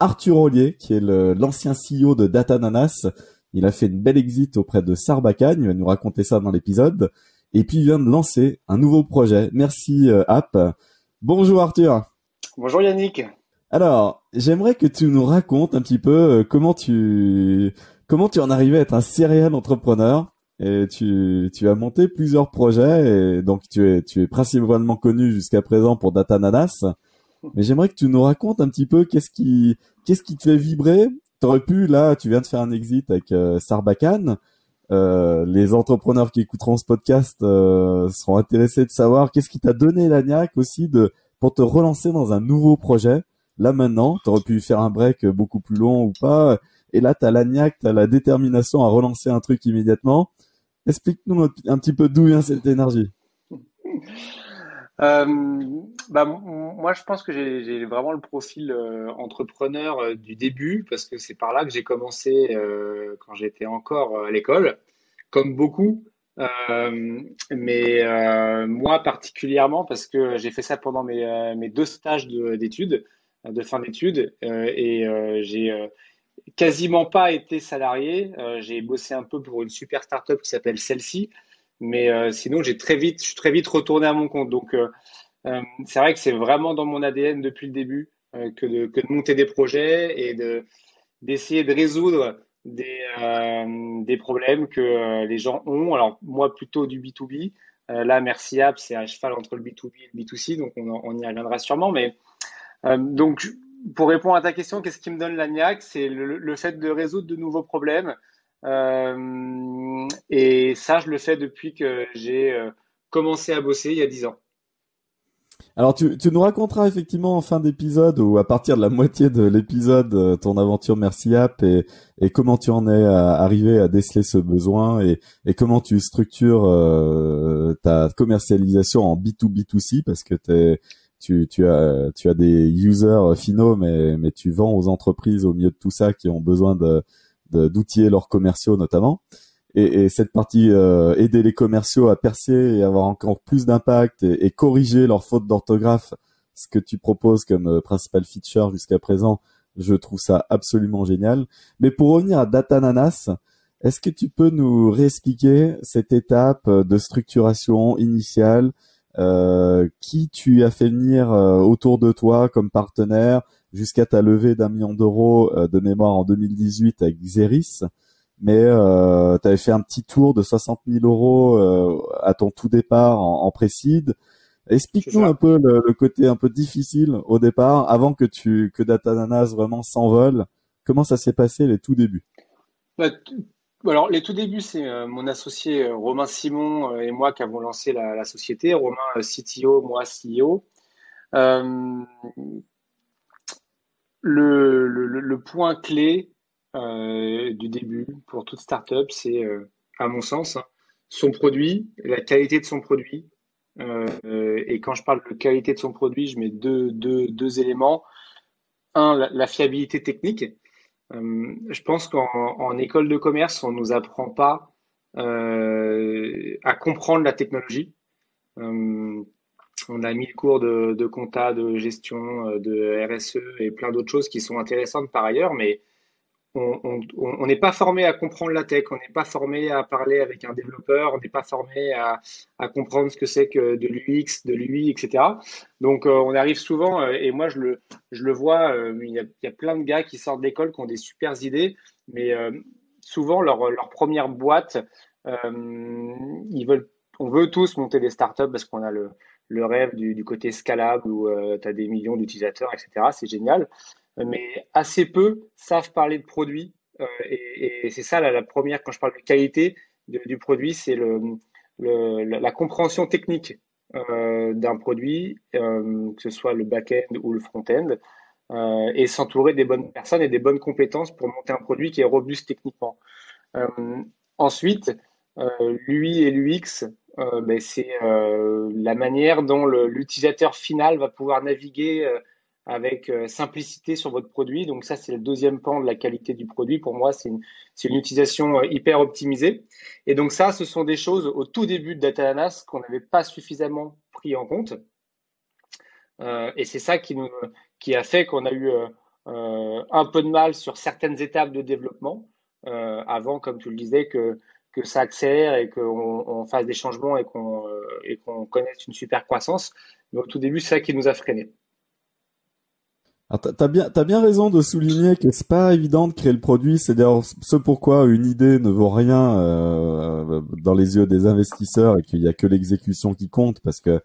Arthur Ollier, qui est l'ancien CEO de Datananas. Il a fait une belle exit auprès de Sarbacane, il va nous raconter ça dans l'épisode. Et puis il vient de lancer un nouveau projet. Merci euh, App. Bonjour Arthur. Bonjour Yannick. Alors, j'aimerais que tu nous racontes un petit peu euh, comment tu comment tu en arrivé à être un serial entrepreneur et tu tu as monté plusieurs projets et donc tu es tu es principalement connu jusqu'à présent pour Datananas. Mais j'aimerais que tu nous racontes un petit peu qu'est-ce qui, qu'est-ce qui te fait vibrer. T'aurais pu, là, tu viens de faire un exit avec euh, Sarbacane. Euh, les entrepreneurs qui écouteront ce podcast euh, seront intéressés de savoir qu'est-ce qui t'a donné la niaque aussi de pour te relancer dans un nouveau projet. Là maintenant, tu aurais pu faire un break beaucoup plus long ou pas. Et là, tu as la niaque, tu as la détermination à relancer un truc immédiatement. Explique-nous un petit peu d'où vient cette énergie. Euh, bah, moi, je pense que j'ai vraiment le profil euh, entrepreneur euh, du début parce que c'est par là que j'ai commencé quand j'étais encore à l'école, comme beaucoup. mais moi particulièrement parce que j'ai fait ça pendant mes, mes deux stages d'études, de, de, fin d'études, et j'ai quasiment pas été salarié. j'ai bossé un peu pour une super startup qui s'appelle Celle-ci mais euh, sinon, j'ai très vite, je suis très vite retourné à mon compte. Donc, euh, euh, c'est vrai que c'est vraiment dans mon ADN depuis le début que de, monter des projets et de d'essayer de résoudre des, des problèmes que les gens ont. Alors, moi, plutôt du B2B. là, Merci App, c'est à cheval entre le B2B et le B2C, donc on, on y reviendra sûrement. Mais donc, pour répondre à ta question, qu'est-ce qui me donne la niaque? C'est le, le, fait de résoudre de nouveaux problèmes, et ça, je le fais depuis que j'ai euh, commencé à bosser il y a 10 ans. Alors tu, tu nous raconteras effectivement en fin d'épisode ou à partir de la moitié de l'épisode euh, ton aventure Merci App et, et comment tu en es arrivé à déceler ce besoin et, et comment tu structures ta commercialisation en B2B2C parce que tu, tu, as, tu as des users finaux mais, mais tu vends aux entreprises au milieu de tout ça qui ont besoin de, d'outiller leurs commerciaux notamment. Et, et cette partie euh, aider les commerciaux à percer et avoir encore plus d'impact et, et, corriger leurs fautes d'orthographe, ce que tu proposes comme euh, principal feature jusqu'à présent, je trouve ça absolument génial. Mais pour revenir à Datananas, est-ce que tu peux nous réexpliquer cette étape de structuration initiale euh, Qui tu as fait venir euh, autour de toi comme partenaire jusqu'à ta levée d'un million d'euros euh, de mémoire en 2018 avec Xeris. Mais euh, tu avais fait un petit tour de 60 000 euros euh, à ton tout départ en, en précide. Explique-nous un peu le, côté un peu difficile au départ, avant que tu que Datananas vraiment s'envole. Comment ça s'est passé les tout débuts? Bah, Alors les tout débuts, c'est mon associé Romain Simon et moi qui avons lancé la, la société. Romain CTO, moi CEO. Euh, le, le, point clé euh, du début pour toute startup, c'est, euh, à mon sens, hein, son produit, la qualité de son produit. Euh, et quand je parle de qualité de son produit, je mets deux, deux, deux éléments. Un, la, fiabilité technique. je pense qu'en en école de commerce, on ne nous apprend pas à comprendre la technologie. On a mis le cours de, de compta, de gestion, euh, de RSE et plein d'autres choses qui sont intéressantes par ailleurs, mais on n'est pas formé à comprendre la tech, on n'est pas formé à parler avec un développeur, on n'est pas formé à, comprendre ce que c'est que de l'UX, de l'UI, etc. Donc euh, on arrive souvent, euh, et moi je le, je le vois, il, y a, y a, plein de gars qui sortent d'école qui ont des super idées, mais souvent leur, leur, première boîte, ils veulent, on veut tous monter des startups parce qu'on a le, le rêve du, côté scalable où euh, tu as des millions d'utilisateurs, etc. C'est génial. Mais assez peu savent parler de produits. Euh, et, c'est ça la, première, quand je parle de qualité du produit, c'est le, la, compréhension technique euh, d'un produit, que ce soit le back-end ou le front-end. et s'entourer des bonnes personnes et des bonnes compétences pour monter un produit qui est robuste techniquement. ensuite, l'UI et l'UX, ben, c'est la manière dont l'utilisateur final va pouvoir naviguer avec euh, simplicité sur votre produit. Donc ça, c'est le deuxième pan de la qualité du produit. Pour moi, c'est une, utilisation euh, hyper optimisée. Et donc ça, ce sont des choses au tout début de Datalanas qu'on n'avait pas suffisamment pris en compte. Euh, et c'est ça qui, nous, qui a fait qu'on a eu euh, un peu de mal sur certaines étapes de développement, euh, avant, comme tu le disais, que, que ça accélère et qu'on on fasse des changements et qu'on et qu'on connaisse une super croissance. Mais au tout début, c'est ça qui nous a freinés. T'as bien, as bien raison de souligner que c'est pas évident de créer le produit. C'est d'ailleurs ce pourquoi une idée ne vaut rien euh, dans les yeux des investisseurs et qu'il y a que l'exécution qui compte parce que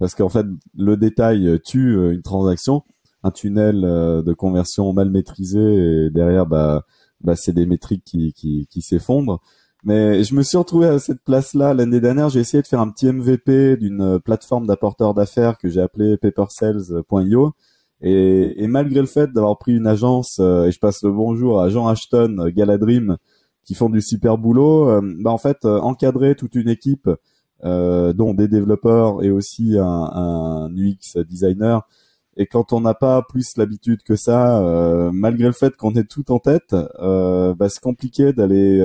parce qu'en fait le détail tue euh, une transaction. Un tunnel euh, de conversion mal maîtrisé et derrière bah bah c'est des métriques qui, qui s'effondrent. Mais je me suis retrouvé à cette place-là l'année dernière. J'ai essayé de faire un petit MVP d'une plateforme d'apporteurs d'affaires que j'ai appelé papersales.io et, et, malgré le fait d'avoir pris une agence, euh, et je passe le bonjour à Jean Ashton, euh, Galadrim, qui font du super boulot, euh, bah en fait, encadrer toute une équipe, dont des développeurs et aussi un, un UX designer, et quand on n'a pas plus l'habitude que ça, malgré le fait qu'on ait tout en tête, bah c'est compliqué d'aller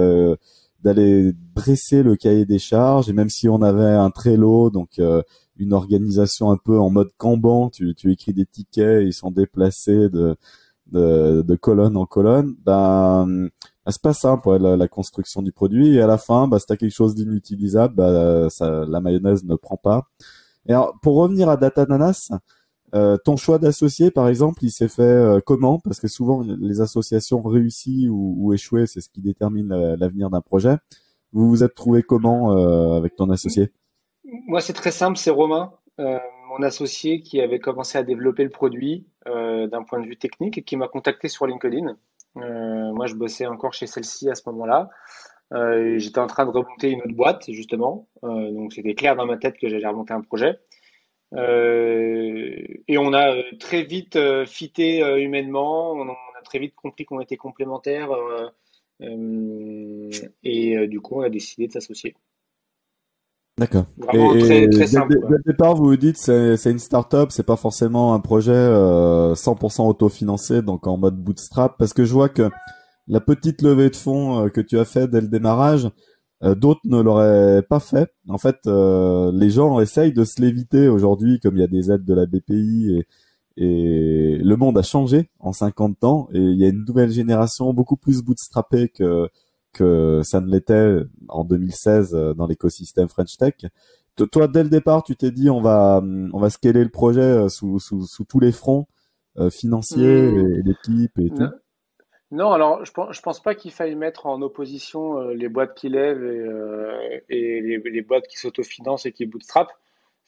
d'aller dresser le cahier des charges. Et même si on avait un Trello, donc une organisation un peu en mode Kanban, tu, tu écris des tickets, ils sont déplacés de, de, de colonne en colonne, ben c'est pas simple pour la, la, construction du produit et à la fin, bah, si t'as quelque chose d'inutilisable, bah, ça, la mayonnaise ne prend pas. Et alors, pour revenir à Datananas, euh, ton choix d'associé, par exemple, il s'est fait euh, comment? Parce que souvent, les associations réussies ou, ou échouées, c'est ce qui détermine l'avenir d'un projet. Vous vous êtes trouvé comment euh, avec ton associé? Moi, c'est très simple, c'est Romain, mon associé qui avait commencé à développer le produit d'un point de vue technique et qui m'a contacté sur LinkedIn. Moi, je bossais encore chez celle-ci à ce moment-là. J'étais en train de remonter une autre boîte, justement. donc, c'était clair dans ma tête que j'allais remonter un projet. Et on a très vite fité humainement, on, a très vite compris qu'on était complémentaires. et du coup, on a décidé de s'associer. D'accord. Et, très, très simple, dès, le départ, vous vous dites c'est c'est une start-up, c'est pas forcément un projet euh, 100% autofinancé, donc en mode bootstrap, parce que je vois que la petite levée de fonds euh, que tu as fait dès le démarrage, euh, d'autres ne l'auraient pas fait. En fait, euh, les gens essayent de se l'éviter aujourd'hui, comme il y a des aides de la BPI et, et le monde a changé en 50 ans et il y a une nouvelle génération beaucoup plus bootstrappée que que ça ne l'était en 2016 euh, dans l'écosystème French Tech. Toi, dès le départ, tu t'es dit on va on va scaler le projet euh, sous, sous, sous tous les fronts euh, financiers mmh. et, l'équipe et tout. Non, alors je pense, je pense pas qu'il faille mettre en opposition les boîtes qui lèvent et, et les, les, boîtes qui s'autofinancent et qui bootstrap.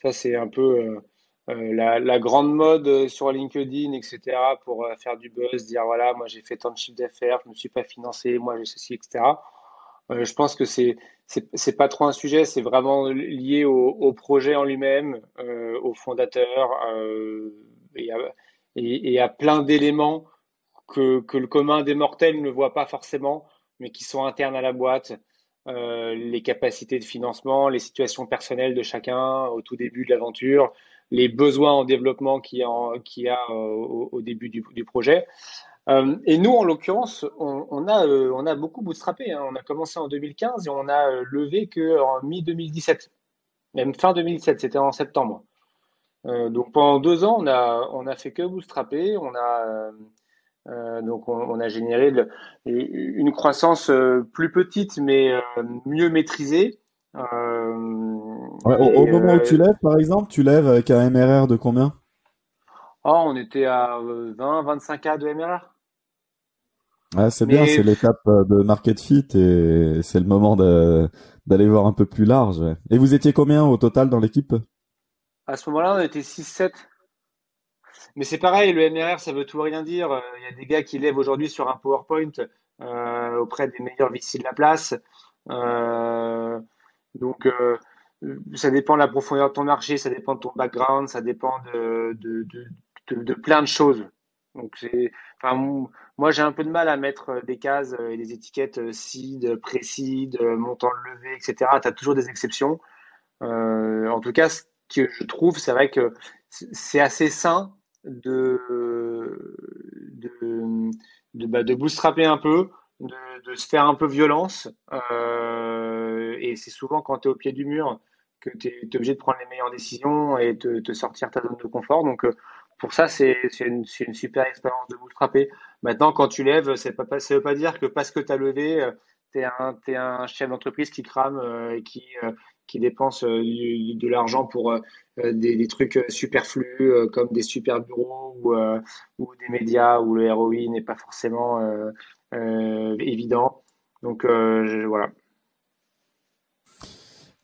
Ça, c'est un peu euh, la, grande mode euh, sur LinkedIn, etc., pour euh, faire du buzz, dire voilà, moi j'ai fait tant de chiffre d'affaires, je ne me suis pas financé, moi j'ai ceci, etc. je pense que c'est c'est pas trop un sujet, c'est vraiment lié au, projet en lui-même, au fondateur et, à, plein d'éléments que, le commun des mortels ne voit pas forcément, mais qui sont internes à la boîte. les capacités de financement, les situations personnelles de chacun au tout début de l'aventure, les besoins en développement qu'il y a, euh, au, début du, projet. Euh, et nous, en l'occurrence, on, a, euh, on a beaucoup bootstrappé. Hein. On a commencé en 2015 et on a levé qu'en mi-2017, même fin 2017, c'était en septembre. donc pendant deux ans, on a, on a fait que bootstrapper. On a, donc on, a généré une croissance plus petite mais mieux maîtrisée. au, moment où tu lèves, par exemple, tu lèves avec un MRR de combien? Oh, on était à 20, 25 K de MRR. c'est bien, c'est l'étape euh, de market fit et c'est le moment d'aller voir un peu plus large. Et vous étiez combien au total dans l'équipe? À ce moment-là, on était 6-7. Mais c'est pareil, le MRR, ça veut tout rien dire. Il y a des gars qui lèvent aujourd'hui sur un PowerPoint euh, auprès des meilleurs VC de la place. Euh, donc, euh, ça dépend de la profondeur de ton marché, ça dépend de ton background, ça dépend de, de, de, plein de choses. Donc, enfin, moi, j'ai un peu de mal à mettre des cases et des étiquettes seed, précide, montant de levée, etc. Tu as toujours des exceptions. en tout cas, ce que je trouve, c'est vrai que c'est assez sain de, de, de, bah, de un peu, de, de, se faire un peu violence. Euh, et c'est souvent quand tu es au pied du mur que tu es, obligé de prendre les meilleures décisions et de te sortir ta zone de confort. Donc, euh, pour ça, c'est une, une, super expérience de bootstrapper. Maintenant, quand tu lèves, ça ne veut pas dire que parce que tu as levé, euh, tu es, es, un chef d'entreprise qui crame et qui, qui dépense de l'argent pour des, des, trucs superflus comme des super bureaux ou, des médias où le ROI n'est pas forcément euh, évident. Donc euh, voilà.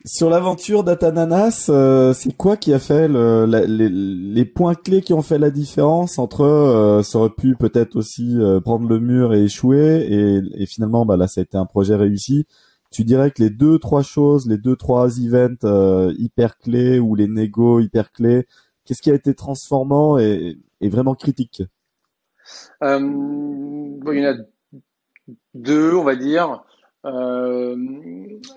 Sur l'aventure d'Atananas, euh, c'est quoi qui a fait le, les, points clés qui ont fait la différence entre euh, ça aurait pu peut-être aussi prendre le mur et échouer et, et finalement bah là ça a été un projet réussi. Tu dirais que les deux trois choses, les deux trois events hyper clés ou les négos hyper clés, qu'est-ce qui a été transformant et, vraiment critique? Bon, Il y en a deux, on va dire. Euh,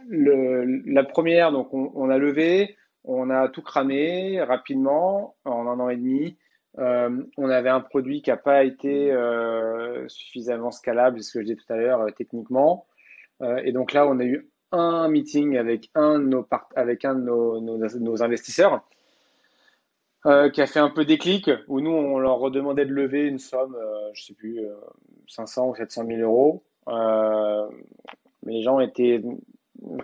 la première, donc on, a levé, on a tout cramé rapidement en un an et demi. Euh, on avait un produit qui n'a pas été euh, suffisamment scalable, ce que je disais tout à l'heure, techniquement. Et donc là, on a eu un meeting avec un de nos, investisseurs qui a fait un peu déclic, où nous, on leur redemandait de lever une somme, je ne sais plus, 500 ou 700 000 euros. Euh, les gens étaient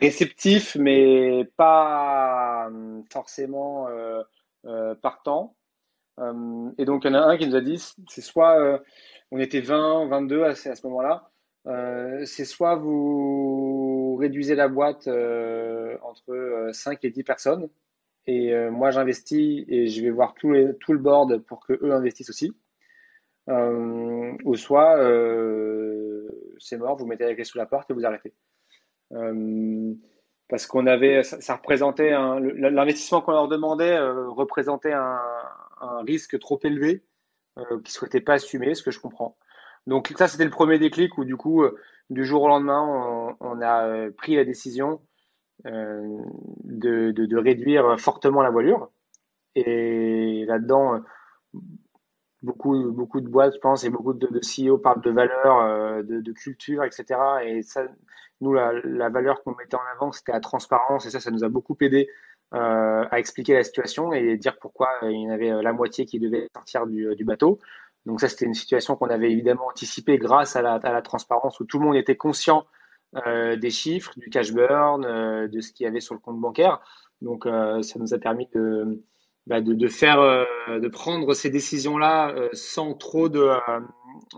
réceptifs, mais pas forcément euh, euh, partants. et donc, il y en a un qui nous a dit, c'est soit, on était 20, 22 à, à ce moment-là, c'est soit vous réduisez la boîte entre 5 et 10 personnes, et moi j'investis et je vais voir tout, le board pour que eux investissent aussi. Euh, ou soit euh, c'est mort, vous mettez la clé sous la porte et vous arrêtez. Euh, parce qu'on avait, ça, représentait l'investissement qu'on leur demandait représentait un, risque trop élevé euh, qu'ils ne souhaitaient pas assumer, ce que je comprends. Donc ça, c'était le premier déclic où du coup, du jour au lendemain, on, a pris la décision de, de, de, réduire fortement la voilure. Et là-dedans, beaucoup, beaucoup de boîtes, je pense, et beaucoup de, de CEO parlent de valeur, euh, de, culture, etc. Et ça, nous, la, valeur qu'on mettait en avant, c'était la transparence, et ça, ça nous a beaucoup aidé euh, à expliquer la situation et dire pourquoi euh, il y en avait la moitié qui devait sortir du, du bateau. Donc ça, c'était une situation qu'on avait évidemment anticipée grâce à la, transparence, où tout le monde était conscient euh, des chiffres, du cash burn, euh, de ce qu'il y avait sur le compte bancaire. Donc ça nous a permis de bah, faire, euh, de prendre ces décisions-là euh, sans trop de,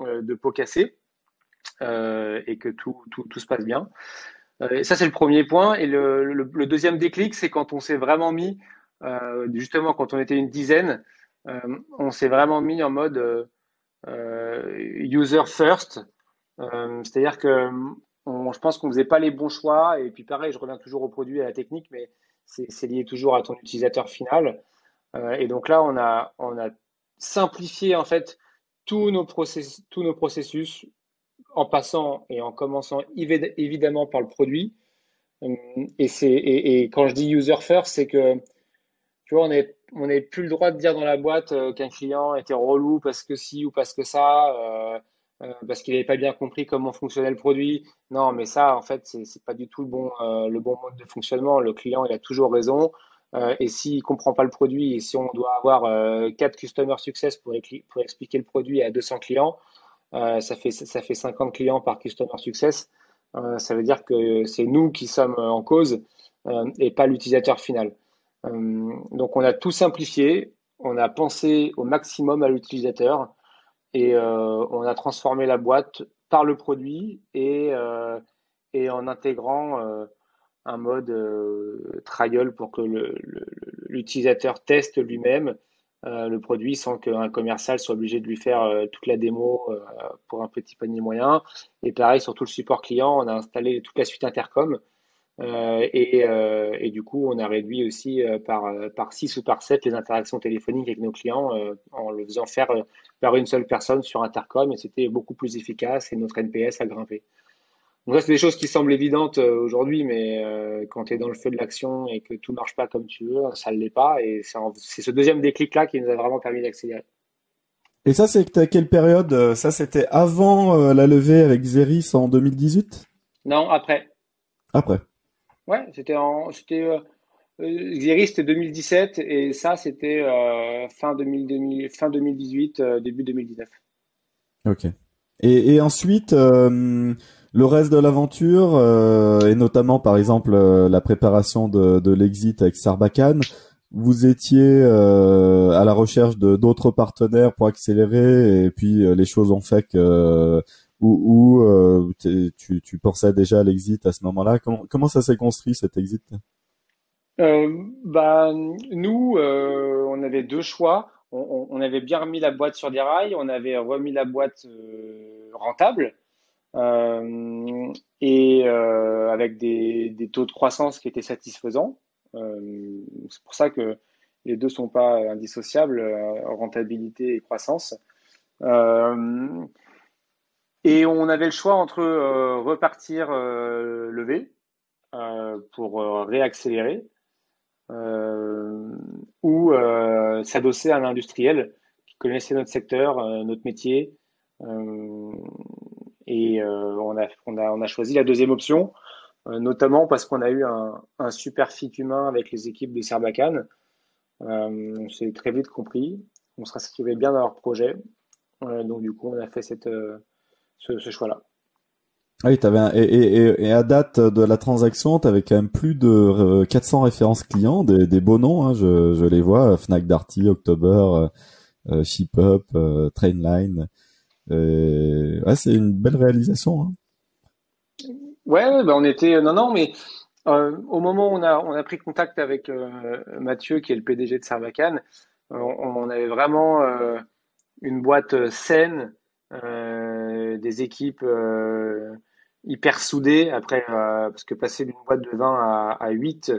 euh, pots cassés et que tout, se passe bien. Et ça, c'est le premier point. Et le, deuxième déclic, c'est quand on s'est vraiment mis, justement, quand on était une dizaine, on s'est vraiment mis en mode user first. C'est-à-dire que je pense qu'on faisait pas les bons choix. Et puis pareil, je reviens toujours au produit et à la technique, mais c'est lié toujours à ton utilisateur final. Euh, et donc là, on a, simplifié en fait tous nos, process, tous nos processus en passant et en commençant évidemment par le produit. Euh, et, et, et quand je dis user first, c'est que tu vois, on n'est on n'est plus le droit de dire dans la boîte euh, qu'un client était relou parce que si ou parce que ça, euh, parce qu'il n'avait pas bien compris comment fonctionnait le produit. Non, mais ça, en fait, c'est, pas du tout le bon, mode de fonctionnement. Le client, il a toujours raison. Euh, et s'il ne comprend pas le produit, et si on doit avoir euh, 4 customer success pour, pour, expliquer le produit à 200 clients, euh, ça, fait, ça fait 50 clients par customer success. Euh, ça veut dire que c'est nous qui sommes en cause euh, et pas l'utilisateur final. Donc on a tout simplifié, on a pensé au maximum à l'utilisateur et on a transformé la boîte par le produit et, et en intégrant un mode euh, trial pour que l'utilisateur teste lui-même euh, le produit sans qu'un commercial soit obligé de lui faire euh, toute la démo pour un petit panier moyen. Et pareil, sur tout le support client, on a installé toute la suite Intercom et, et, du coup, on a réduit aussi par, par 6 ou par 7 les interactions téléphoniques avec nos clients en le faisant faire par une seule personne sur Intercom et c'était beaucoup plus efficace et notre NPS a grimpé. Donc ça, c'est des choses qui semblent évidentes aujourd'hui, mais quand tu es dans le feu de l'action et que tout marche pas comme tu veux, ça ne l'est pas. Et c'est ce deuxième déclic-là qui nous a vraiment permis d'accélérer. Et ça, c'est à quelle période Ça, c'était avant la levée avec Zeris en 2018 Non, après. Après. Ouais, c'était en, c'était euh, c'était 2017 et ça c'était euh, fin 2000, fin 2018, euh, début 2019. Ok. Et, et ensuite, le reste de l'aventure et notamment par exemple la préparation de, de l'exit avec Sarbacane, vous étiez à la recherche de d'autres partenaires pour accélérer et puis les choses ont fait que ou, euh, tu, pensais déjà à l'exit à ce moment-là? Comment, ça s'est construit cet exit? Euh, bah, Nous, euh, on avait deux choix. On, avait bien remis la boîte sur des rails, on avait remis la boîte rentable et avec des, taux de croissance qui étaient satisfaisants. C'est pour ça que les deux sont pas indissociables, rentabilité et croissance. Euh, et on avait le choix entre euh, repartir euh, lever euh, pour réaccélérer ou s'adosser à un industriel qui connaissait notre secteur, notre métier. et on a, on, a, on, a, choisi la deuxième option, notamment parce qu'on a eu un, un, super fit humain avec les équipes de Serbacane. on s'est très vite compris, on se rascrivait bien dans leur projet. donc du coup, on a fait cette ce, choix-là. Ah oui, avais et, et, et, à date de la transaction, tu avais quand même plus de 400 euh, références clients, des, des beaux noms, hein, je, je, les vois, Fnac Darty, October, euh, euh ShipUp, euh, Trainline. ouais, c'est une belle réalisation. Hein. Ouais, ben on était non non, mais euh, au moment où on a on a pris contact avec Mathieu, qui est le PDG de Servacan, on, on, avait vraiment une boîte saine euh, des équipes euh, hyper soudées. Après, euh, parce que passer d'une boîte de 20 à, à 8,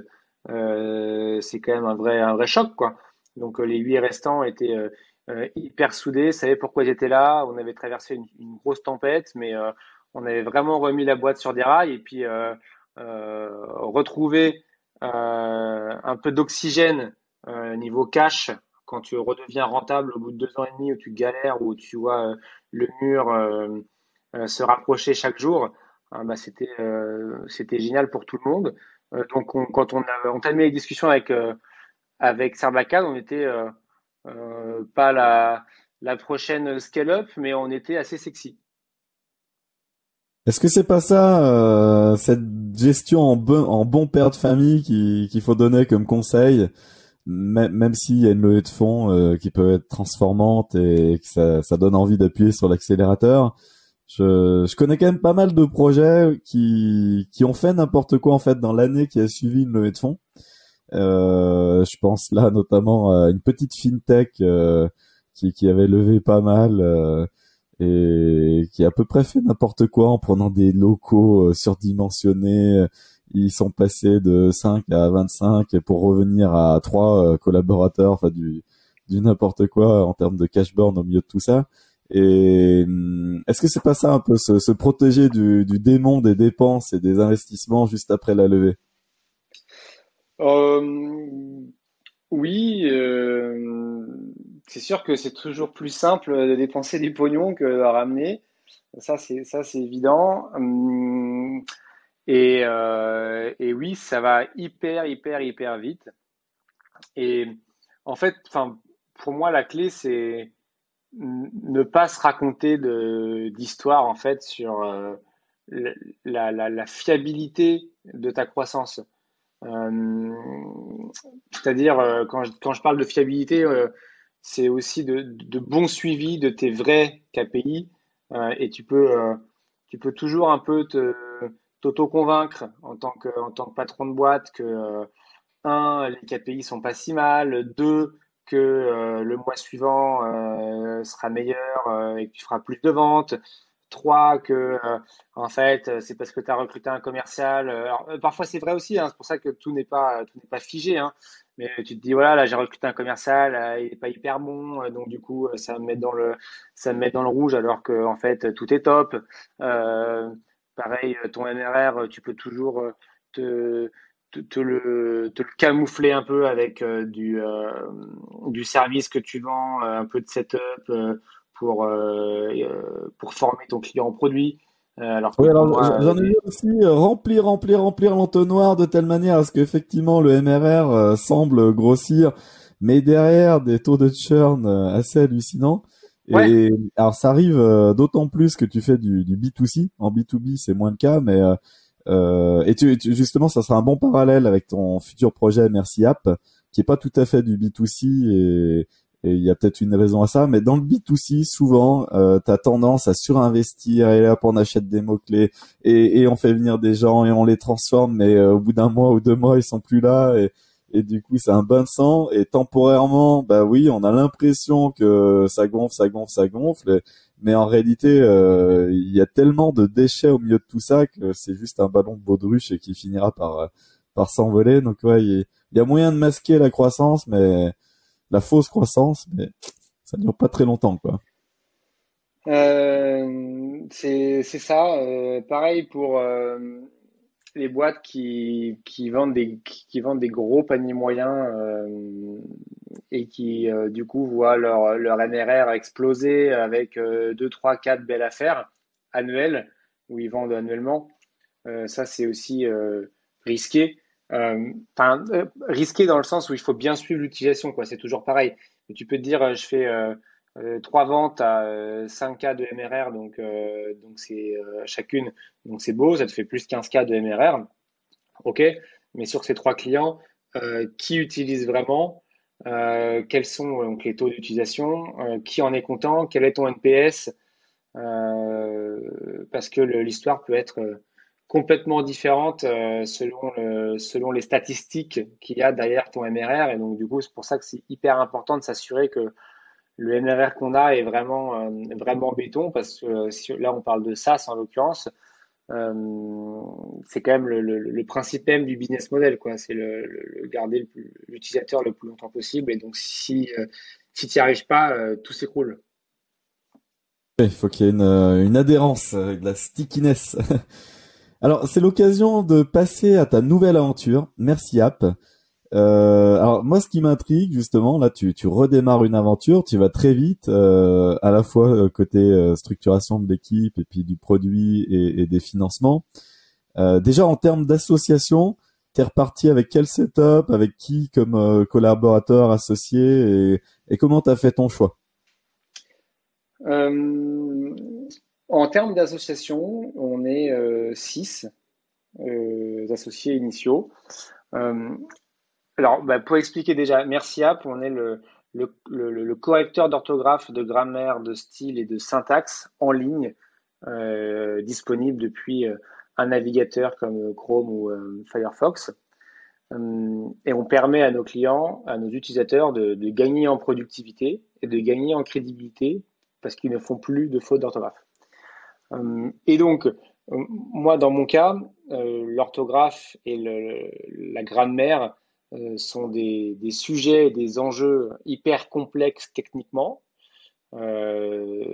c'est quand même un vrai, un vrai choc, quoi. Donc les 8 restants étaient hyper soudés, savaient pourquoi ils étaient là. On avait traversé une, grosse tempête, mais on avait vraiment remis la boîte sur des rails et puis euh, retrouvé un peu d'oxygène niveau cash quand tu redeviens rentable au bout de deux ans et demi où tu galères, où tu vois euh, le mur euh, euh, se rapprocher chaque jour, bah, c'était c'était génial pour tout le monde. donc quand on a entamé les discussions avec avec on était pas la la prochaine scale-up, mais on était assez sexy. Est-ce que c'est pas ça, cette gestion en bon père de famille qu'il faut donner comme conseil? Même, s'il y a une levée de fonds euh, qui peut être transformante et que ça, ça donne envie d'appuyer sur l'accélérateur, je, je, connais quand même pas mal de projets qui, qui ont fait n'importe quoi en fait dans l'année qui a suivi une levée de fonds. Euh, je pense là notamment à une petite fintech euh, qui, qui avait levé pas mal euh, et qui a à peu près fait n'importe quoi en prenant des locaux euh, surdimensionnés ils sont passés de 5 à 25 pour revenir à 3 euh, collaborateurs, enfin du, du n'importe quoi en termes de cash burn au milieu de tout ça. Et hum, est-ce que c'est pas ça un peu se, se protéger du, du, démon des dépenses et des investissements juste après la levée? Euh, Oui, euh, c'est sûr que c'est toujours plus simple de dépenser du pognon que de ramener. Ça c'est ça c'est évident. Hum, et, euh, et, oui, ça va hyper, hyper, hyper vite. Et en fait, pour moi, la clé, c'est ne pas se raconter d'histoire en fait sur euh, la, fiabilité de ta croissance. Euh, C'est-à-dire, quand, quand je parle de fiabilité, c'est aussi de, de bon suivi de tes vrais KPI. et tu peux, tu peux toujours un peu te t'auto-convaincre en tant que en tant que patron de boîte que euh, un les KPI sont pas si mal, deux que euh, le mois suivant euh, sera meilleur et que tu feras plus de ventes, trois que en fait c'est parce que tu as recruté un commercial. Parfois c'est vrai aussi, hein, c'est pour ça que tout n'est pas pas figé. Hein, mais tu te dis voilà là j'ai recruté un commercial, il n'est pas hyper bon, donc du coup ça me met dans le ça me met dans le rouge alors que en fait tout est top. Pareil ton MRR tu peux toujours te te, le, te, le, camoufler un peu avec euh, du, euh, du service que tu vends, euh, un peu de setup pour, pour former ton client en produit. alors, j'en ai vu aussi remplir, remplir, remplir l'entonnoir de telle manière à ce qu'effectivement le MRR semble grossir, mais derrière des taux de churn assez hallucinants. Et alors ça arrive d'autant plus que tu fais du, du B2C. En B2B, c'est moins le cas, mais euh, et tu, justement, ça sera un bon parallèle avec ton futur projet Merci App, qui est pas tout à fait du B2C et il y a peut-être une raison à ça, mais dans le B2C, souvent, euh, tu as tendance à surinvestir et là, on achète des mots-clés et, et, on fait venir des gens et on les transforme, mais euh, au bout d'un mois ou deux mois, ils sont plus là et, et du coup, c'est un bain de sang et temporairement, bah oui, on a l'impression que ça gonfle, ça gonfle, ça gonfle mais en réalité, euh, il y a tellement de déchets au milieu de tout ça que c'est juste un ballon de baudruche et qui finira par euh, par s'envoler. Donc ouais, il y, a moyen de masquer la croissance, mais la fausse croissance, mais ça dure pas très longtemps, quoi. Euh, c'est ça. pareil pour les boîtes qui, qui, vendent des, qui vendent des gros paniers moyens euh, et qui, euh, du coup, voient leur, leur exploser avec 2, 3, 4 belles affaires annuelles où ils vendent annuellement. Euh, ça, c'est aussi risqué. Risqué dans le sens où il faut bien suivre l'utilisation. C'est toujours pareil. Mais tu peux te dire, je fais trois ventes à 5K euh, de MRR, donc euh, donc c'est chacune, donc c'est beau, ça te fait plus 15K de MRR, ok. Mais sur ces trois clients, qui utilisent vraiment, quels sont donc les taux d'utilisation, qui en est content, quel est ton NPS, parce que l'histoire peut être complètement différente selon, selon les statistiques qu'il y a derrière ton MRR. Et donc, du coup, c'est pour ça que c'est hyper important de s'assurer que le MRR qu'on a est vraiment, euh, vraiment béton parce que euh, là, on parle de SaaS en l'occurrence. Euh, c'est quand même le, principe même du business model, quoi. C'est le, garder l'utilisateur le, plus longtemps possible. Et donc, si, si tu n'y arrives pas, tout s'écroule. Il faut qu'il y ait une, une adhérence, de la stickiness. Alors, c'est l'occasion de passer à ta nouvelle aventure, Merci App. Euh, alors moi, ce qui m'intrigue justement, là, tu, tu redémarres une aventure, tu vas très vite, euh, à la fois euh, côté euh, structuration de l'équipe et puis du produit et, et des financements. Euh, déjà en termes d'association, t'es reparti avec quel setup, avec qui comme collaborateur associé et, et comment t'as fait ton choix? En termes d'association, on est six associés initiaux. Alors, bah, pour expliquer déjà, Merci App, on est le, correcteur d'orthographe, de grammaire, de style et de syntaxe en ligne, euh, disponible depuis euh, un navigateur comme Chrome ou euh, Firefox. et on permet à nos clients, à nos utilisateurs de, gagner en productivité et de gagner en crédibilité parce qu'ils ne font plus de fautes d'orthographe. et donc, moi, dans mon cas, l'orthographe et la grammaire euh, sont des, des, sujets et des enjeux hyper complexes techniquement. Euh,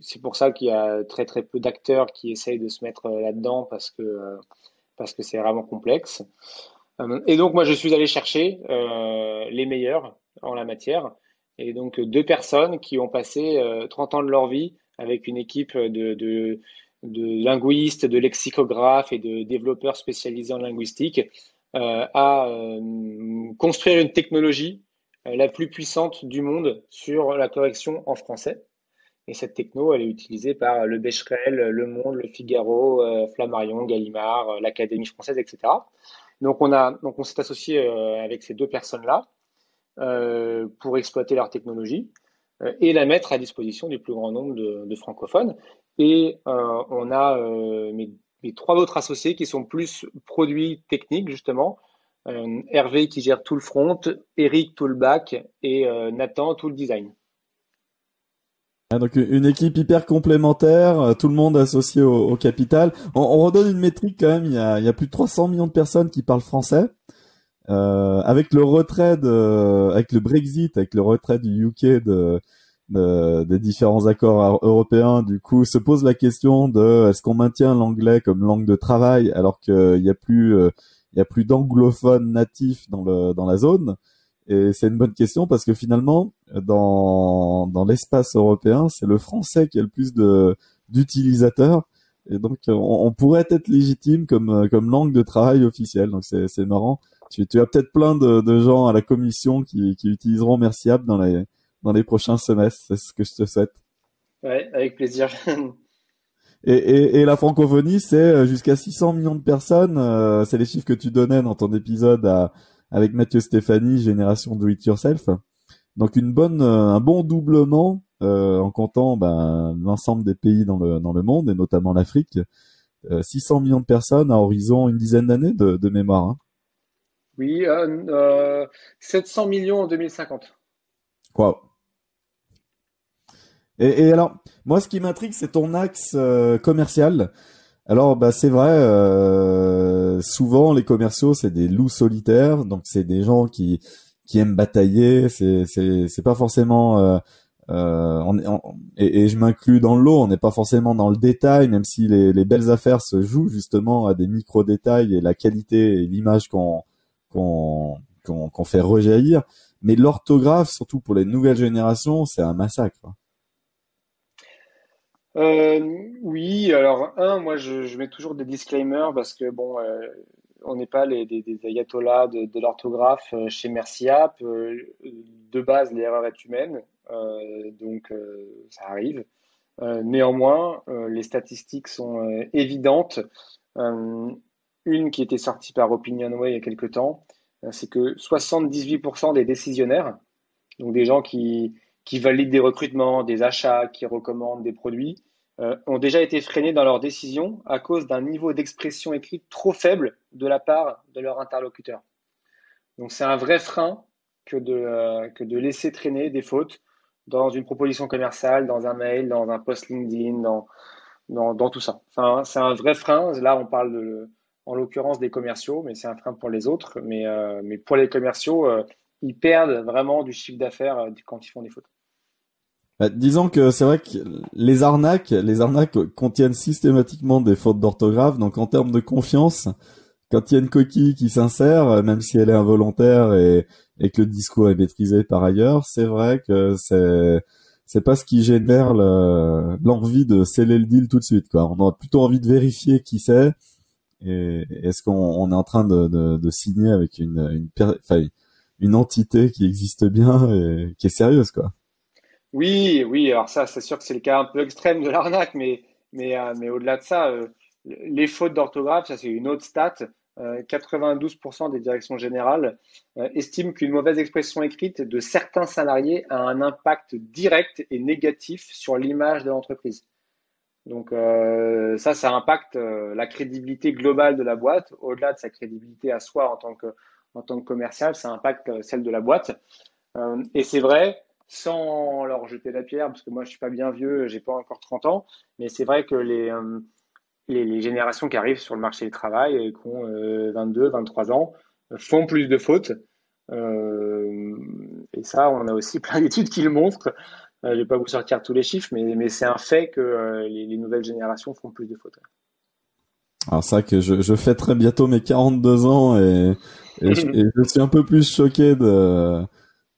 c'est pour ça qu'il y a très très peu d'acteurs qui essayent de se mettre là-dedans parce que euh, parce que c'est vraiment complexe. Euh, et donc moi je suis allé chercher les meilleurs en la matière et donc deux personnes qui ont passé 30 ans de leur vie avec une équipe de, de, linguistes, de lexicographes et de développeurs spécialisés en linguistique euh, à euh, construire une technologie euh, la plus puissante du monde sur la correction en français. Et cette techno, elle est utilisée par le Becherel, Le Monde, Le Figaro, Flammarion, Gallimard, l'Académie française, etc. Donc on a, donc on s'est associé avec ces deux personnes-là pour exploiter leur technologie et la mettre à disposition du plus grand nombre de, francophones. Et on a les trois autres associés qui sont plus produits techniques, justement. Euh, Hervé qui gère tout le front, Eric tout le back et euh, Nathan tout le design. donc une équipe hyper complémentaire, euh, tout le monde associé au, capital. On, redonne une métrique quand même. Il y, a, plus de 300 millions de personnes qui parlent français. Avec le retrait de, avec le Brexit, avec le retrait du UK de, des différents accords européens, du coup, se pose la question de est-ce qu'on maintient l'anglais comme langue de travail alors qu'il n'y a plus, euh, il y a plus d'anglophones natifs dans le dans la zone? Et c'est une bonne question parce que finalement, dans, dans l'espace européen, c'est le français qui a le plus de d'utilisateurs. Et donc, on, on, pourrait être légitime comme, comme langue de travail officielle. Donc, c'est, c'est marrant. Tu, tu as peut-être plein de, de, gens à la commission qui, qui utiliseront Merciable dans les, dans les prochains semestres. C'est ce que je te souhaite. Ouais, avec plaisir. et, et, et, la francophonie, c'est euh, jusqu'à 600 millions de personnes. Euh, c'est les chiffres que tu donnais dans ton épisode à, avec Mathieu Stéphanie, Génération Do It Yourself. Donc une bonne, euh, un bon doublement euh, en comptant ben, l'ensemble des pays dans le, dans le monde et notamment l'Afrique. 600 euh, millions de personnes à horizon une dizaine d'années de, de, mémoire. Hein. Oui, euh, 700 millions en 2050. Wow. Et, et, alors, moi, ce qui m'intrigue, c'est ton axe commercial. Alors, bah, c'est vrai. souvent, les commerciaux, c'est des loups solitaires. Donc, c'est des gens qui qui aiment batailler. C'est c'est c'est pas forcément euh, euh, on, et, et, je m'inclus dans le lot. On n'est pas forcément dans le détail, même si les, les belles affaires se jouent justement à des micro détails et la qualité et l'image qu'on qu'on qu'on fait rejaillir. Mais l'orthographe, surtout pour les nouvelles générations, c'est un massacre. Euh, oui, alors un, moi je, mets toujours des disclaimers parce que bon, euh, on n'est pas les, des, ayatollahs de, l'orthographe euh, chez Merciap. De base, l'erreur est humaine, donc ça arrive. néanmoins, les statistiques sont évidentes. une qui était sortie par Opinionway il y a quelques temps, c'est que 78% des décisionnaires, donc des gens qui, qui valident des recrutements, des achats, qui recommandent des produits, euh, ont déjà été freinés dans leurs décisions à cause d'un niveau d'expression écrite trop faible de la part de leur interlocuteur. Donc c'est un vrai frein que de, euh, que de laisser traîner des fautes dans une proposition commerciale, dans un mail, dans un post LinkedIn, dans, dans, tout ça. Enfin, c'est un vrai frein. Là, on parle en l'occurrence des commerciaux, mais c'est un frein pour les autres. Mais, euh, mais pour les commerciaux, ils perdent vraiment du chiffre d'affaires quand ils font des fautes. Bah, disons que c'est vrai que les arnaques, les arnaques contiennent systématiquement des fautes d'orthographe. Donc en termes de confiance, quand il y a une coquille qui s'insère, même si elle est involontaire et, que le discours est maîtrisé par ailleurs, c'est vrai que c'est c'est pas ce qui génère l'envie de sceller le deal tout de suite. On a plutôt envie de vérifier qui c'est et est-ce qu'on on est en train de, signer avec une une, une entité qui existe bien et qui est sérieuse quoi. Oui, oui, alors ça, c'est sûr que c'est le cas un peu extrême de l'arnaque, mais, mais, euh, mais au-delà de ça, euh, les fautes d'orthographe, ça c'est une autre stat. 92% euh, des directions générales estiment qu'une mauvaise expression écrite de certains salariés a un impact direct et négatif sur l'image de l'entreprise. Donc ça, ça impacte la crédibilité globale de la boîte, au-delà de sa crédibilité à soi en tant que, en tant que commercial, ça impacte celle de la boîte. et c'est vrai, sans leur jeter la pierre, parce que moi je suis pas bien vieux, j'ai pas encore 30 ans, mais c'est vrai que les, euh, les, générations qui arrivent sur le marché du travail et qui ont 22, euh, 23 ans font plus de fautes. Euh, et ça, on a aussi plein d'études qui le montrent. je vais pas vous sortir tous les chiffres, mais, mais c'est un fait que les, les, nouvelles générations font plus de fautes. Alors c'est que je, je fêterai bientôt mes 42 ans et, et, je, suis un peu plus choqué de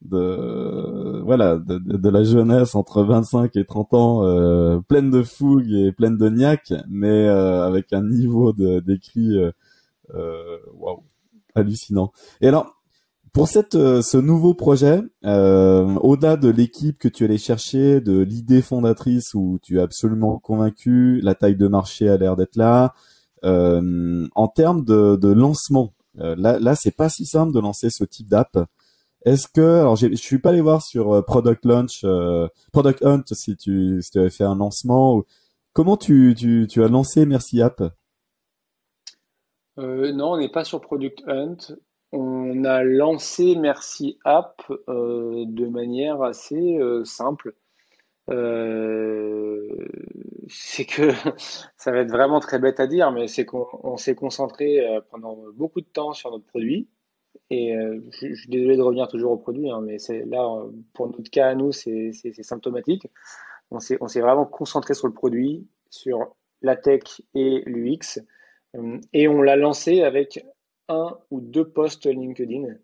de voilà de, de, la jeunesse entre 25 et 30 ans euh, pleine de fougue et pleine de niaque mais euh, avec un niveau d'écrit euh, euh, waouh hallucinant. Et alors pour cette ce nouveau projet au-delà de l'équipe que tu allais chercher de l'idée fondatrice où tu es absolument convaincu la taille de marché a l'air d'être là en termes de, de lancement là là c'est pas si simple de lancer ce type d'app est-ce que alors je suis pas allé voir sur euh, Product Launch, euh, Product Hunt si tu si avais fait un lancement. Comment tu, tu, tu as lancé Merci App? Euh, Non, on n'est pas sur Product Hunt. On a lancé Merci App de manière assez simple. C'est que ça va être vraiment très bête à dire, mais c'est qu'on s'est concentré pendant beaucoup de temps sur notre produit. Et je, suis désolé de revenir toujours au produit, hein, mais là, pour notre cas à nous, c'est symptomatique. On s'est vraiment concentré sur le produit, sur la tech et l'UX. Euh, et on l'a lancé avec un ou deux posts LinkedIn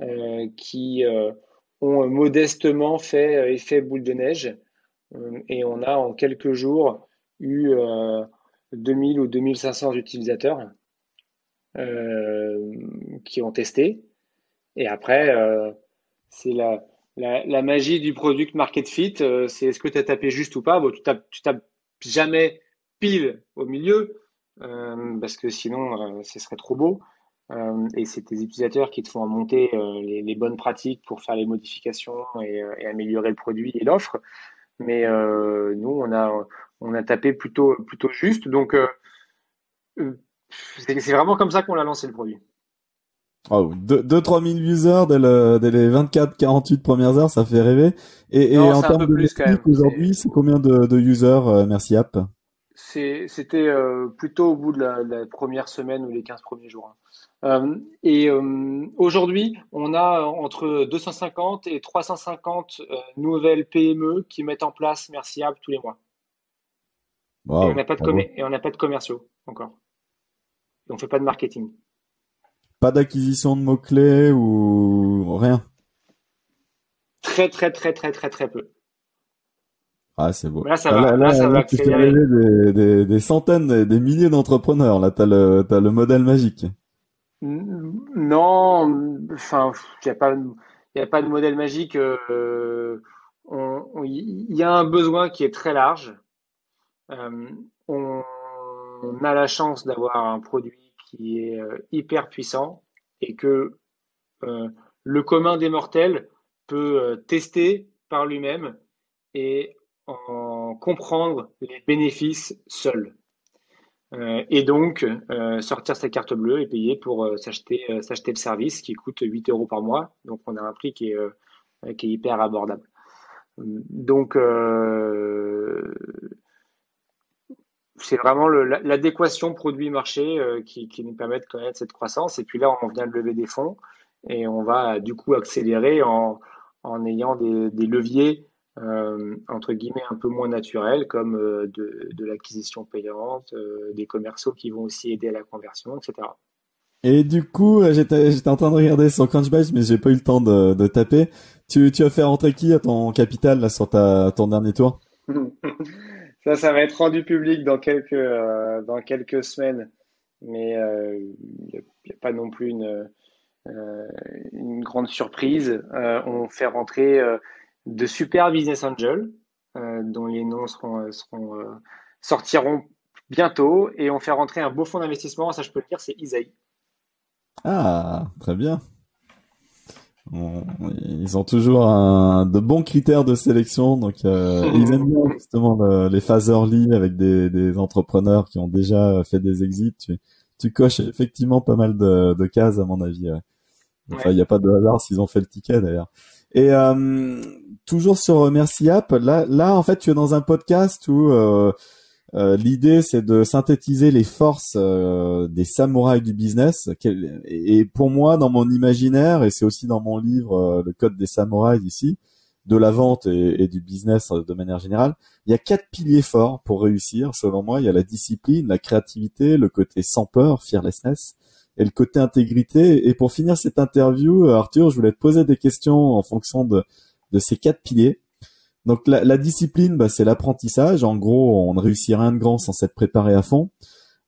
euh, qui euh, ont modestement fait effet boule de neige. Et on a en quelques jours eu 2000 ou 2500 utilisateurs qui ont testé. Et après, c'est la, la, magie du product market fit. c'est est-ce que tu as tapé juste ou pas? Bon, Tu tapes jamais pile au milieu, euh, parce que sinon, euh, ce serait trop beau. Euh, et c'est tes utilisateurs qui te font monter les, bonnes pratiques pour faire les modifications et, améliorer le produit et l'offre. Mais nous, on a, on a tapé plutôt, plutôt juste. Donc, c'est vraiment comme ça qu'on a lancé le produit. 2-3 000 users dès, les 24-48 premières heures, ça fait rêver. Et, en termes de aujourd'hui, c'est combien de, de users Merci App? C'était euh, plutôt au bout de la, première semaine ou les 15 premiers jours. Hein. Euh, et euh, aujourd'hui, on a entre 250 et 350 nouvelles PME qui mettent en place Merci App tous les mois. et on n'a pas, de pas de commerciaux encore. on ne fait pas de marketing. Pas d'acquisition de mots-clés ou rien? Très, très, très, très, très, très peu. Ah, c'est beau. Là, ça va, là, ça va tu des, des, des, centaines, des milliers d'entrepreneurs. Là, t'as le, t'as le modèle magique. Non, enfin, il n'y a pas, il a pas de modèle magique. Euh, il y a un besoin qui est très large. Euh, on, a la chance d'avoir un produit qui est euh, hyper puissant et que euh, le commun des mortels peut euh, tester par lui-même et en comprendre les bénéfices seul. Euh, et donc, euh, sortir sa carte bleue et payer pour euh, s'acheter le service qui coûte 8 euros par mois. Donc, on a un prix qui est, hyper abordable. Donc, c'est vraiment l'adéquation produit-marché qui, qui, nous permet de connaître cette croissance. Et puis là, on vient de lever des fonds et on va du coup accélérer en, en ayant des leviers euh, entre guillemets un peu moins naturel, comme euh, de, de l'acquisition payante, euh, des commerciaux qui vont aussi aider à la conversion, etc. Et du coup, j'étais, j'étais en train de regarder sur Crunchbase, mais j'ai pas eu le temps de, de taper. Tu, tu as fait rentrer qui à ton capital là, sur ta, ton dernier tour? Ça, ça va être rendu public dans quelques, dans quelques semaines, mais il n'y a, a, pas non plus une, une grande surprise. on fait rentrer de super business angels euh, dont les noms seront, euh, seront euh, sortiront bientôt et on fait rentrer un beau fonds d'investissement, ça je peux le dire, c'est Isaïe. Ah, très bien. ils ont toujours un, de bons critères de sélection, donc ils aiment bien justement les phases early avec des, des, entrepreneurs qui ont déjà fait des exits. Tu, tu coches effectivement pas mal de, de cases à mon avis. Enfin, il n'y a pas de hasard s'ils ont fait le ticket d'ailleurs. Et euh, toujours sur Merci App, là, là en fait, tu es dans un podcast où euh, euh, l'idée c'est de synthétiser les forces euh, des samouraïs du business. Et pour moi, dans mon imaginaire, et c'est aussi dans mon livre euh, Le Code des samouraïs ici, de la vente et, et, du business de manière générale, il y a quatre piliers forts pour réussir. Selon moi, il y a la discipline, la créativité, le côté sans peur, fearlessness, et le côté intégrité. Et pour finir cette interview, Arthur, je voulais te poser des questions en fonction de de ces quatre piliers. Donc la, discipline, bah, c'est l'apprentissage. En gros, on ne réussit rien de grand sans s'être préparé à fond.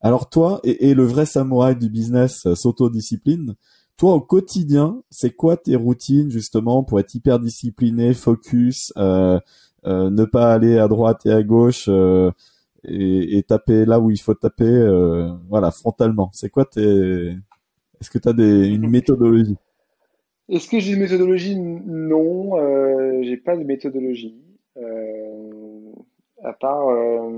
Alors toi, et, le vrai samouraï du business euh, s'autodiscipline, toi au quotidien, c'est quoi tes routines justement pour être hyper discipliné, focus, euh, euh, ne pas aller à droite et à gauche et, taper là où il faut taper, voilà, frontalement. C'est quoi tes... Est-ce que tu as des, une méthodologie? Est-ce que j'ai une méthodologie? Non, euh, j'ai pas de méthodologie. Euh, à part euh,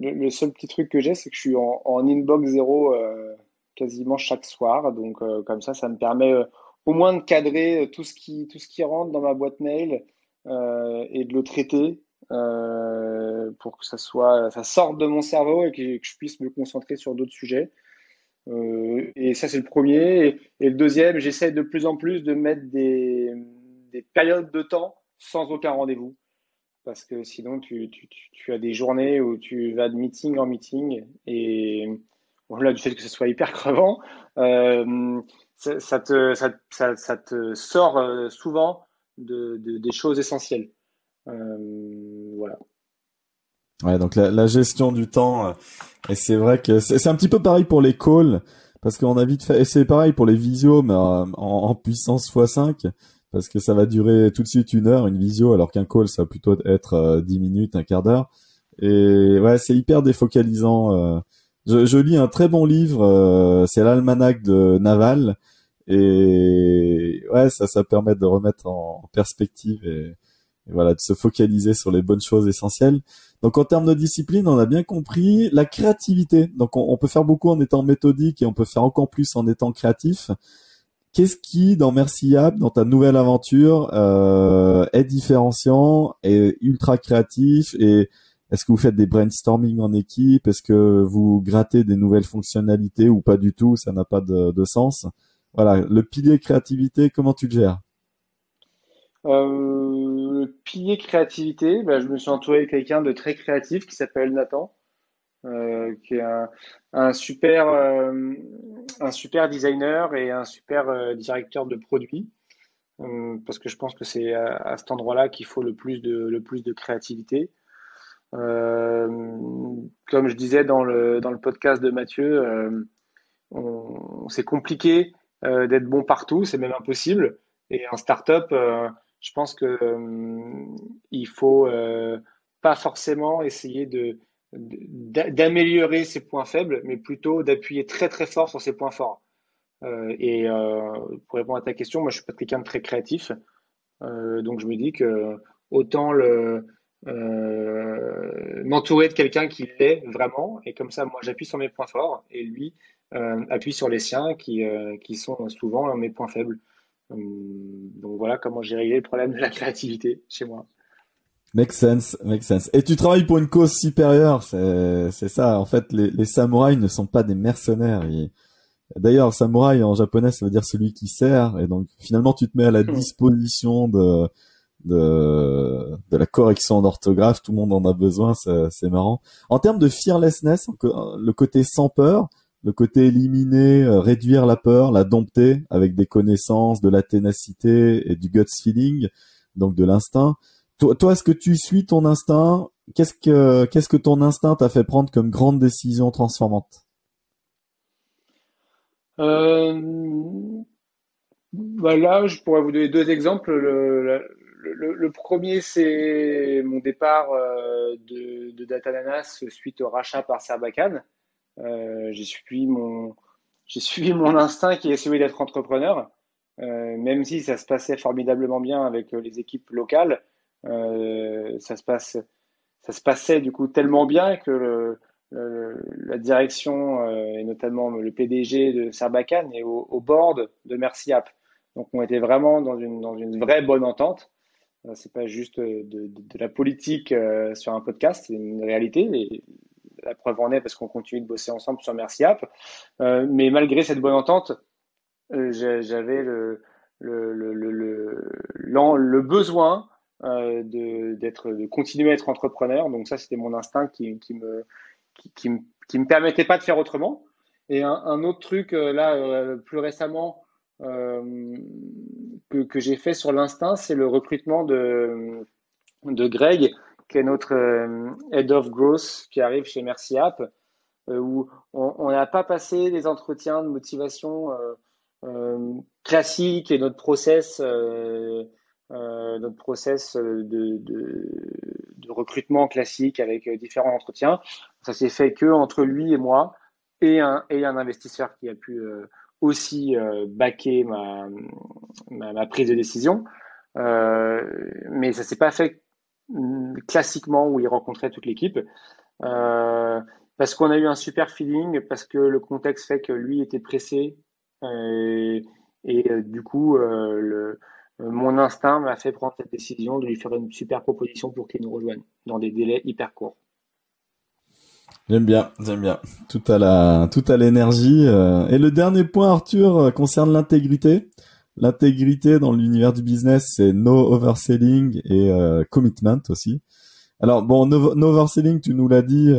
le, seul petit truc que j'ai, c'est que je suis en, inbox zéro euh, quasiment chaque soir. Donc comme ça, ça me permet au moins de cadrer tout ce qui tout ce qui rentre dans ma boîte mail et de le traiter pour que ça soit, ça sorte de mon cerveau et que, je puisse me concentrer sur d'autres sujets. Et ça, c'est le premier. Et, le deuxième, j'essaie de plus en plus de mettre des, des périodes de temps sans aucun rendez-vous parce que sinon tu, as des journées où tu vas de meeting en meeting et au-delà du fait que ce soit hyper crevant, euh, ça, te, sort euh, souvent de, de, des choses essentielles. Euh, voilà. Ouais, donc la, la, gestion du temps, euh, et c'est vrai que c'est un petit peu pareil pour les calls, parce qu'on a vite fait, et c'est pareil pour les visios, mais en, en puissance x5 parce que ça va durer tout de suite une heure, une visio, alors qu'un call, ça va plutôt être euh, dix minutes, un quart d'heure. Et ouais, c'est hyper défocalisant. Euh. Je, je, lis un très bon livre, euh, c'est l'almanach de Naval, et ouais, ça, ça permet de remettre en perspective et, voilà, de se focaliser sur les bonnes choses essentielles. Donc en termes de discipline, on a bien compris la créativité. Donc on, peut faire beaucoup en étant méthodique et on peut faire encore plus en étant créatif. Qu'est-ce qui, dans Merci dans ta nouvelle aventure, euh, est différenciant et ultra créatif? Et est-ce que vous faites des brainstorming en équipe? Est-ce que vous grattez des nouvelles fonctionnalités ou pas du tout? Ça n'a pas de, sens. Voilà, le pilier créativité, comment tu le gères? Euh, pilier créativité, bah, je me suis entouré de quelqu'un de très créatif qui s'appelle Nathan. Euh, qui est un, super, euh, un super designer et un super directeur de produits. parce que je pense que c'est à, cet endroit-là qu'il faut le plus de, créativité. comme je disais dans le, dans le podcast de Mathieu, c'est compliqué d'être bon partout, c'est même impossible. Et en startup, je pense que il faut pas forcément essayer de d'améliorer ses points faibles, mais plutôt d'appuyer très très fort sur ses points forts. Euh, et euh, pour répondre à ta question, moi je suis pas quelqu'un de très créatif, euh, donc je me dis que autant m'entourer de quelqu'un qui l'est vraiment, et comme ça moi j'appuie sur mes points forts et lui appuie sur les siens qui, qui sont souvent mes points faibles. Donc voilà comment j'ai réglé le problème de la créativité chez moi. Make sense, make sense. Et tu travailles pour une cause supérieure, c'est ça. En fait, les, les samouraïs ne sont pas des mercenaires. D'ailleurs, samouraï en japonais, ça veut dire celui qui sert. Et donc, finalement, tu te mets à la disposition de de, de la correction d'orthographe. Tout le monde en a besoin, c'est marrant. En termes de fearlessness, le côté sans peur, le côté éliminer, euh, réduire la peur, la dompter avec des connaissances, de la ténacité et du guts feeling, donc de l'instinct. Toi, est-ce que tu suis ton instinct? Qu'est-ce que qu'est-ce que ton instinct t'a fait prendre comme grande décision transformante? Euh, bah Là, je pourrais vous donner deux exemples. Le, premier, c'est mon départ euh, de, de Datananas suite au rachat par Serbacan. Euh, j'ai suivi mon j'ai suivi mon instinct qui est celui d'être entrepreneur, euh, même si ça se passait formidablement bien avec les équipes locales. Euh, ça se passe, ça se passait du coup tellement bien que la direction euh, et notamment le PDG de Sarbacane est au, board de Merciap. Donc on était vraiment dans une, dans une vraie bonne entente. Euh, c'est pas juste de, la politique sur un podcast, c'est une réalité. Et la preuve en est parce qu'on continue de bosser ensemble sur Merciap. Euh, mais malgré cette bonne entente, j'avais le, besoin euh, de, d'être, de continuer à être entrepreneur. Donc ça, c'était mon instinct qui, qui me, qui, me, qui me permettait pas de faire autrement. Et un, autre truc, euh, là, euh, plus récemment, euh, que, que j'ai fait sur l'instinct, c'est le recrutement de, de Greg, qui est notre Head of Growth, qui arrive chez Merci App, où on n'a pas passé des entretiens de motivation classiques et notre process euh, notre process de, recrutement classique avec euh, différents entretiens. Ça s'est fait que entre lui et moi et un, et un investisseur qui a pu euh, aussi euh, backer ma, prise de décision. Euh, mais ça s'est pas fait classiquement où il rencontrait toute l'équipe. Euh, parce qu'on a eu un super feeling, parce que le contexte fait que lui était pressé et, et du coup le, mon instinct m'a fait prendre cette décision de lui faire une super proposition pour qu'il nous rejoigne dans des délais hyper courts. J'aime bien, j'aime bien. Tout à la, tout à l'énergie. Euh. Et le dernier point, Arthur, euh, concerne l'intégrité. L'intégrité dans l'univers du business, c'est no overselling et euh, commitment aussi. Alors bon, no, overselling, tu nous l'as dit.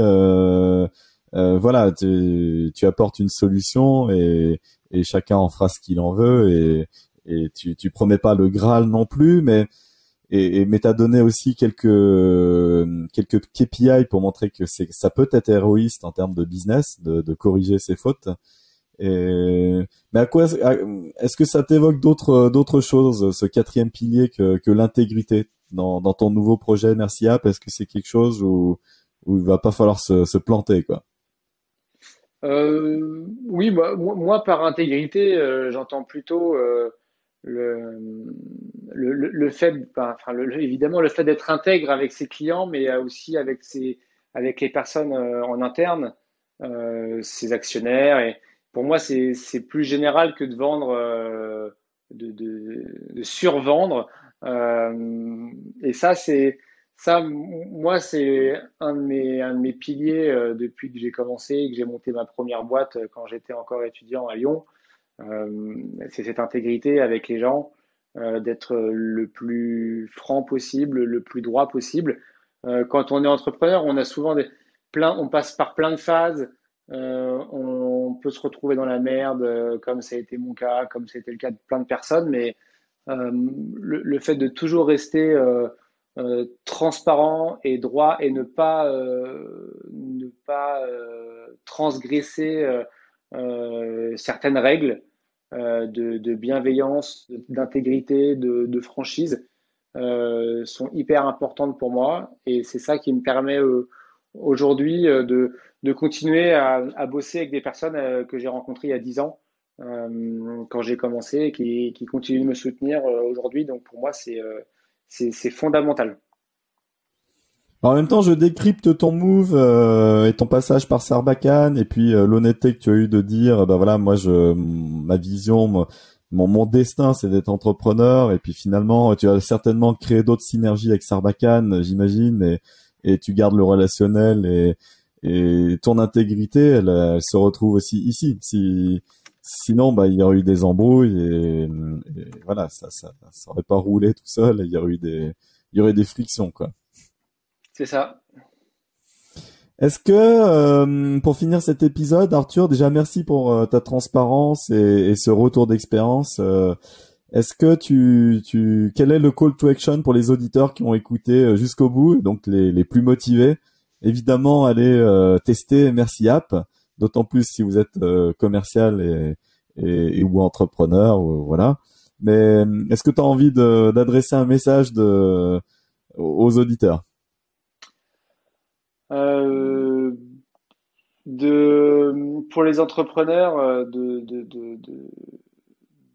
voilà, tu, tu, apportes une solution et, et chacun en fera ce qu'il en veut et, et tu, tu promets pas le Graal non plus, mais et, et mais t'as donné aussi quelques quelques KPI pour montrer que c'est ça peut être héroïste en termes de business, de, de corriger ses fautes. Mais à quoi est-ce que ça t'évoque d'autres d'autres choses, ce quatrième pilier que, l'intégrité dans, ton nouveau projet Merci App? Est-ce que c'est quelque chose où où il va pas falloir se, planter quoi? Euh, Oui, moi, par intégrité, euh, j'entends plutôt euh, le, le, fait, enfin, évidemment, le fait d'être intègre avec ses clients, mais aussi avec, ses, avec les personnes euh, en interne, euh, ses actionnaires. Et pour moi, c'est plus général que de vendre, euh, de, de, de, survendre. Euh, et ça, c'est ça, moi, c'est un de mes, un de mes piliers euh, depuis que j'ai commencé et que j'ai monté ma première boîte quand j'étais encore étudiant à Lyon. C'est cette intégrité avec les gens, d'être le plus franc possible, le plus droit possible. Quand on est entrepreneur, on a souvent des plein, on passe par plein de phases. On peut se retrouver dans la merde, comme ça a été mon cas, comme c'était le cas de plein de personnes, mais le, le, fait de toujours rester euh, transparent et droit et ne pas, euh, ne pas euh, transgresser euh, certaines règles euh, de, bienveillance, d'intégrité, de, de, franchise euh, sont hyper importantes pour moi. Et c'est ça qui me permet aujourd'hui de, de, continuer à, bosser avec des personnes que j'ai rencontrées il y a 10 ans quand j'ai commencé et qui, continuent de me soutenir aujourd'hui. Donc pour moi, c'est fondamental. En même temps, je décrypte ton move euh, et ton passage par Sarbacane et puis euh, l'honnêteté que tu as eu de dire, bah voilà, moi, je, ma vision, mon, mon destin, c'est d'être entrepreneur. Et puis finalement, tu as certainement créé d'autres synergies avec Sarbacane, j'imagine, et, et tu gardes le relationnel et, et ton intégrité, elle, elle, se retrouve aussi ici. Si, sinon, bah, il y aurait eu des embrouilles et, et voilà, ça, ça, ça aurait pas roulé tout seul. Et il y aurait eu des, il y aurait des frictions, quoi. C'est ça. Est-ce que, euh, pour finir cet épisode, Arthur, déjà merci pour euh, ta transparence et, et ce retour d'expérience. Euh, est-ce que tu, tu, quel est le call to action pour les auditeurs qui ont écouté jusqu'au bout, donc les, les plus motivés? Évidemment, allez tester Merci App, d'autant plus si vous êtes commercial et, ou entrepreneur, voilà. Mais est-ce que tu as envie d'adresser un message aux auditeurs? Euh, de, pour les entrepreneurs, euh, de, de, de,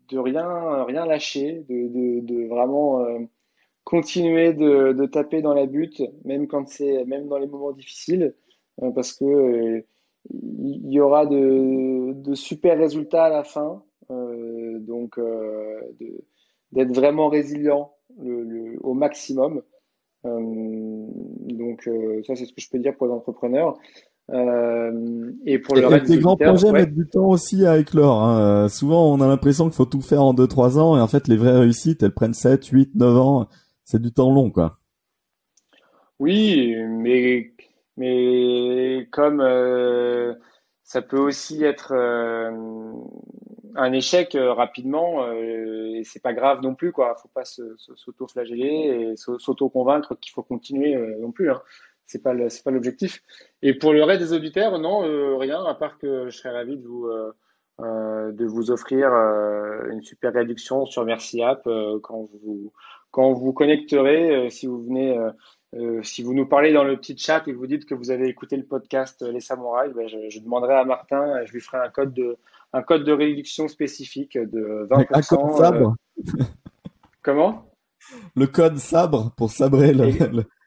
de, rien, rien lâcher, de, de, vraiment euh, continuer de, de taper dans la butte, même quand c'est, même dans les moments difficiles, parce que il y aura de, de super résultats à la fin. donc, d'être vraiment résilient le, au maximum. Euh, donc euh, ça, c'est ce que je peux dire pour les entrepreneurs. Euh, et pour le reste des grands projets mettent du temps aussi à éclore. Hein. Souvent, on a l'impression qu'il faut tout faire en 2-3 ans, et en fait, les vraies réussites, elles prennent 7, 8, 9 ans. C'est du temps long, quoi. Oui, mais comme euh, ça peut aussi être euh, un échec euh, rapidement et c'est pas grave non plus quoi. Faut pas s'auto-flageller et s'auto-convaincre qu'il faut continuer non plus. Hein. C'est pas pas l'objectif. Et pour le reste des auditeurs, non, rien à part que je serais ravi de vous de vous offrir une super réduction sur Merci App quand vous quand vous connecterez si vous venez euh, si vous nous parlez dans le petit chat et que vous dites que vous avez écouté le podcast euh, Les Samouraïs, ben je, je, demanderai à Martin, je lui ferai un code de, un code de réduction spécifique de 20%. Un code sabre. Euh, comment? Le code sabre pour sabrer le,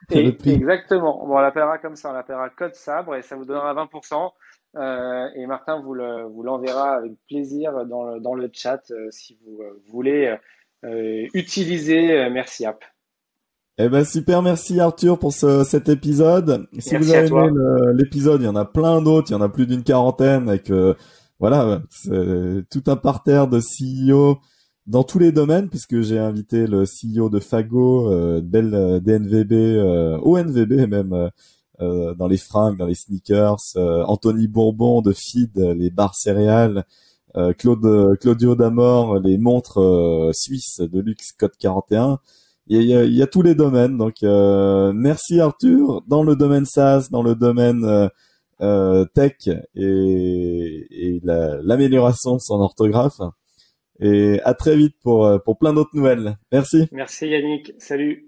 le, prix. Exactement. Bon, on l'appellera comme ça, on l'appellera code sabre et ça vous donnera 20%. Euh, et Martin vous, le, vous l'enverra avec plaisir dans le, dans le chat si vous voulez utilisez Merci App. Eh ben super, merci Arthur pour ce, cet épisode. Si vous avez aimé l'épisode, il y en a plein d'autres, il y en a plus d'une quarantaine avec voilà, c'est tout un parterre de CEO dans tous les domaines puisque j'ai invité le CEO de Fago, euh, Bell DNVB, euh, ONVB même euh, dans les fringues, dans les sneakers, Anthony Bourbon de Feed, les bars céréales, Claude Claudio Damor, les montres suisses de luxe Code 41 il y, a, il y a, tous les domaines. Donc, euh, merci Arthur. Dans le domaine SaaS, dans le domaine euh, euh tech et, et l'amélioration de son orthographe. Et à très vite pour, pour plein d'autres nouvelles. Merci. Merci Yannick. Salut.